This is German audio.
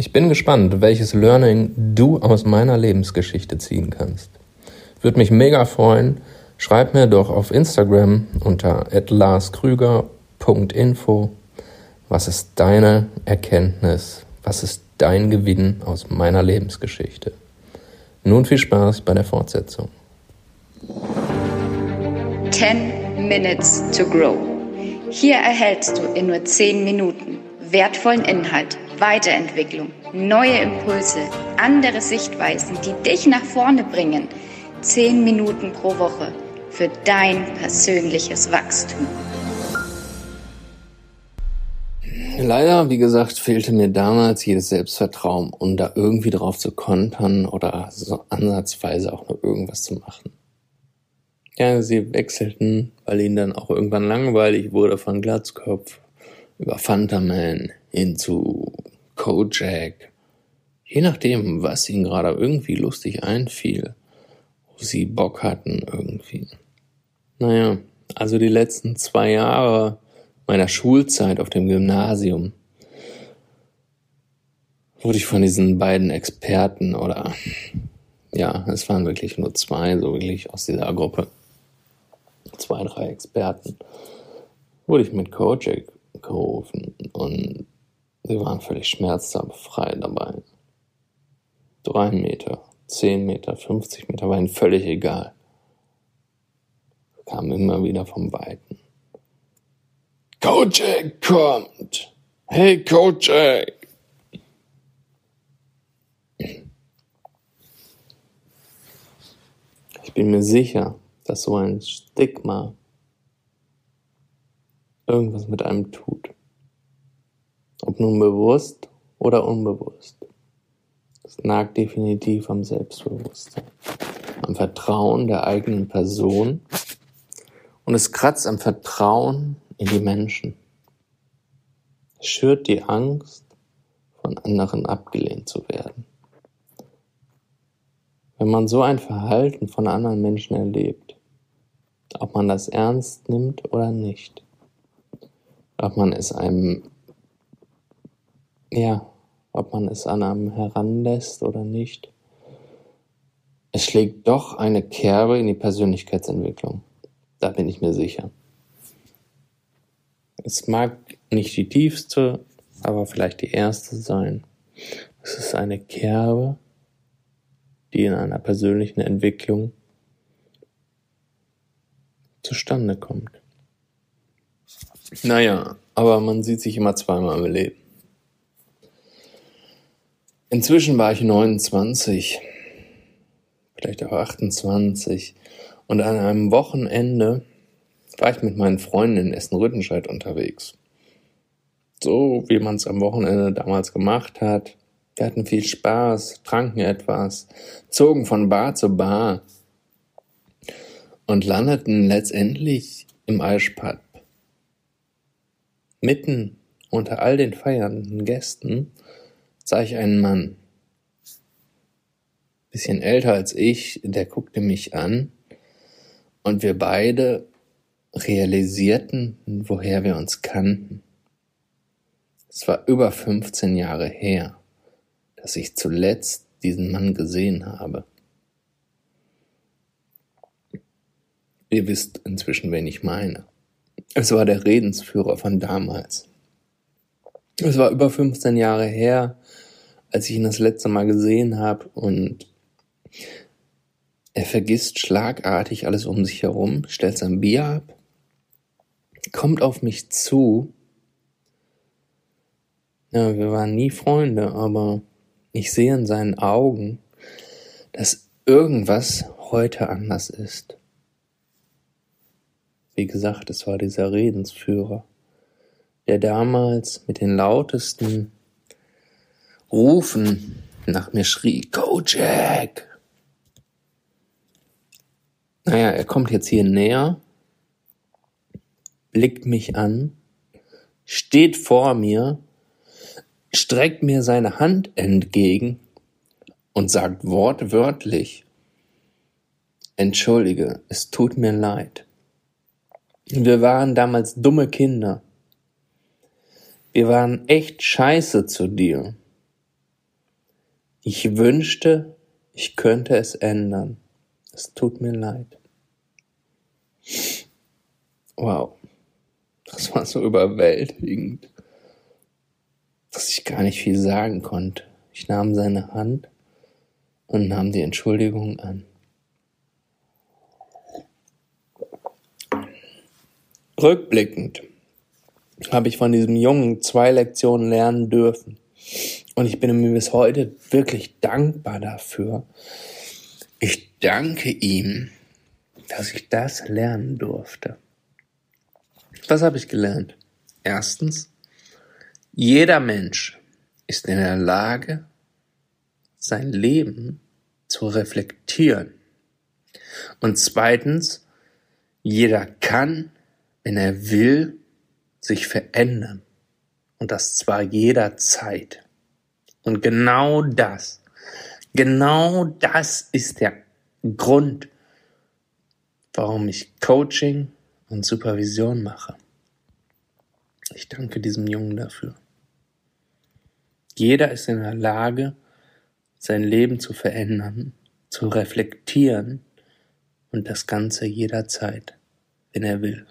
Ich bin gespannt, welches Learning du aus meiner Lebensgeschichte ziehen kannst. Würde mich mega freuen. Schreib mir doch auf Instagram unter larskrüger.info. Was ist deine Erkenntnis? Was ist dein Gewinn aus meiner Lebensgeschichte? Nun viel Spaß bei der Fortsetzung. 10 Minutes to Grow. Hier erhältst du in nur 10 Minuten wertvollen Inhalt, Weiterentwicklung, neue Impulse, andere Sichtweisen, die dich nach vorne bringen. 10 Minuten pro Woche für dein persönliches Wachstum. Leider, wie gesagt, fehlte mir damals jedes Selbstvertrauen, um da irgendwie drauf zu kontern oder so ansatzweise auch nur irgendwas zu machen. Ja, sie wechselten, weil ihnen dann auch irgendwann langweilig wurde von Glatzkopf über Fantaman hin zu Kojak. Je nachdem, was ihnen gerade irgendwie lustig einfiel, wo sie Bock hatten irgendwie. Naja, also die letzten zwei Jahre meiner Schulzeit auf dem Gymnasium wurde ich von diesen beiden Experten oder ja, es waren wirklich nur zwei, so wirklich aus dieser Gruppe zwei, drei Experten, wurde ich mit Kojak gerufen und sie waren völlig schmerzfrei dabei. Drei Meter, zehn Meter, 50 Meter war ihnen völlig egal. Kam immer wieder vom Weiten. Kojak kommt! Hey Kojak! Ich bin mir sicher, dass so ein Stigma irgendwas mit einem tut. Nun bewusst oder unbewusst. Es nagt definitiv am Selbstbewusstsein, am Vertrauen der eigenen Person und es kratzt am Vertrauen in die Menschen. Es schürt die Angst, von anderen abgelehnt zu werden. Wenn man so ein Verhalten von anderen Menschen erlebt, ob man das ernst nimmt oder nicht. Ob man es einem, ja, ob man es an einem heranlässt oder nicht. Es schlägt doch eine Kerbe in die Persönlichkeitsentwicklung. Da bin ich mir sicher. Es mag nicht die tiefste, aber vielleicht die erste sein. Es ist eine Kerbe, die in einer persönlichen Entwicklung zustande kommt. Naja, aber man sieht sich immer zweimal im Leben. Inzwischen war ich 29, vielleicht auch 28 und an einem Wochenende war ich mit meinen Freunden in Essen-Rüttenscheid unterwegs. So wie man es am Wochenende damals gemacht hat. Wir hatten viel Spaß, tranken etwas, zogen von Bar zu Bar, und landeten letztendlich im Eichpad. Mitten unter all den feiernden Gästen sah ich einen Mann, bisschen älter als ich, der guckte mich an und wir beide realisierten, woher wir uns kannten. Es war über 15 Jahre her, dass ich zuletzt diesen Mann gesehen habe. Ihr wisst inzwischen, wen ich meine. Es war der Redensführer von damals. Es war über 15 Jahre her, als ich ihn das letzte Mal gesehen habe und er vergisst schlagartig alles um sich herum, stellt sein Bier ab, kommt auf mich zu. Ja, wir waren nie Freunde, aber ich sehe in seinen Augen, dass irgendwas heute anders ist. Wie gesagt, es war dieser Redensführer, der damals mit den lautesten Rufen nach mir schrie, Kojak! Naja, er kommt jetzt hier näher, blickt mich an, steht vor mir, streckt mir seine Hand entgegen und sagt wortwörtlich, Entschuldige, es tut mir leid. Wir waren damals dumme Kinder. Wir waren echt scheiße zu dir. Ich wünschte, ich könnte es ändern. Es tut mir leid. Wow. Das war so überwältigend, dass ich gar nicht viel sagen konnte. Ich nahm seine Hand und nahm die Entschuldigung an. Rückblickend habe ich von diesem Jungen zwei Lektionen lernen dürfen. Und ich bin mir bis heute wirklich dankbar dafür. Ich danke ihm, dass ich das lernen durfte. Was habe ich gelernt? Erstens, jeder Mensch ist in der Lage, sein Leben zu reflektieren. Und zweitens, jeder kann, wenn er will, sich verändern. Und das zwar jederzeit. Und genau das, genau das ist der Grund, warum ich Coaching und Supervision mache. Ich danke diesem Jungen dafür. Jeder ist in der Lage, sein Leben zu verändern, zu reflektieren und das Ganze jederzeit, wenn er will.